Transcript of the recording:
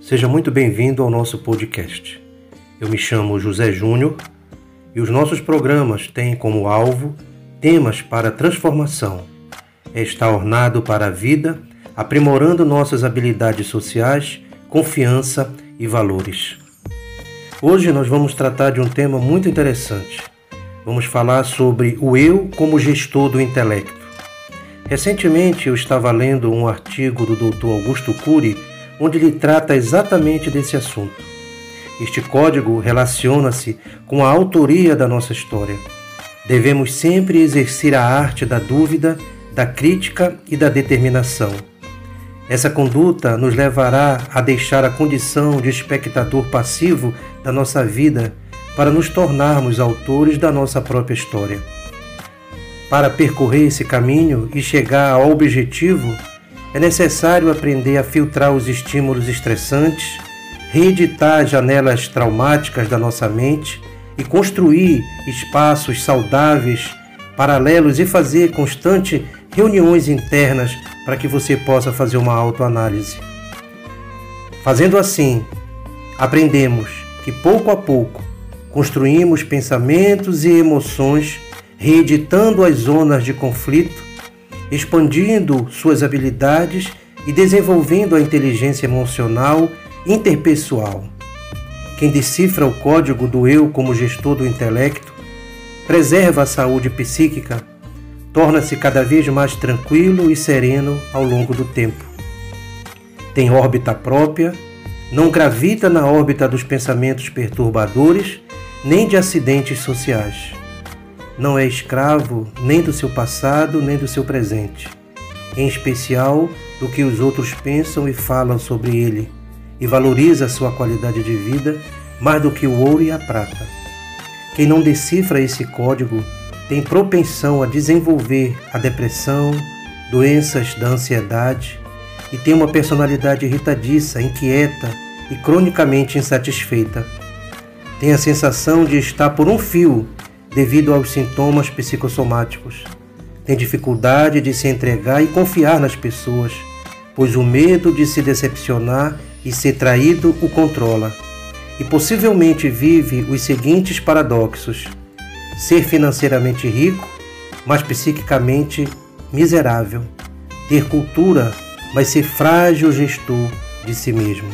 Seja muito bem-vindo ao nosso podcast. Eu me chamo José Júnior e os nossos programas têm como alvo temas para transformação. É estar ornado para a vida, aprimorando nossas habilidades sociais, confiança e valores. Hoje nós vamos tratar de um tema muito interessante. Vamos falar sobre o eu como gestor do intelecto. Recentemente eu estava lendo um artigo do Dr. Augusto Cury onde ele trata exatamente desse assunto. Este código relaciona-se com a autoria da nossa história. Devemos sempre exercer a arte da dúvida, da crítica e da determinação. Essa conduta nos levará a deixar a condição de espectador passivo da nossa vida para nos tornarmos autores da nossa própria história. Para percorrer esse caminho e chegar ao objetivo, é necessário aprender a filtrar os estímulos estressantes, reeditar janelas traumáticas da nossa mente e construir espaços saudáveis, paralelos e fazer constante reuniões internas para que você possa fazer uma autoanálise. Fazendo assim, aprendemos que pouco a pouco construímos pensamentos e emoções, reeditando as zonas de conflito expandindo suas habilidades e desenvolvendo a inteligência emocional interpessoal. Quem decifra o código do eu como gestor do intelecto, preserva a saúde psíquica, torna-se cada vez mais tranquilo e sereno ao longo do tempo. Tem órbita própria, não gravita na órbita dos pensamentos perturbadores nem de acidentes sociais não é escravo nem do seu passado nem do seu presente, em especial do que os outros pensam e falam sobre ele, e valoriza sua qualidade de vida mais do que o ouro e a prata. Quem não decifra esse código tem propensão a desenvolver a depressão, doenças da ansiedade e tem uma personalidade irritadiça, inquieta e cronicamente insatisfeita. Tem a sensação de estar por um fio devido aos sintomas psicossomáticos. Tem dificuldade de se entregar e confiar nas pessoas, pois o medo de se decepcionar e ser traído o controla. E possivelmente vive os seguintes paradoxos: ser financeiramente rico, mas psiquicamente miserável, ter cultura, mas ser frágil gestor de si mesmo.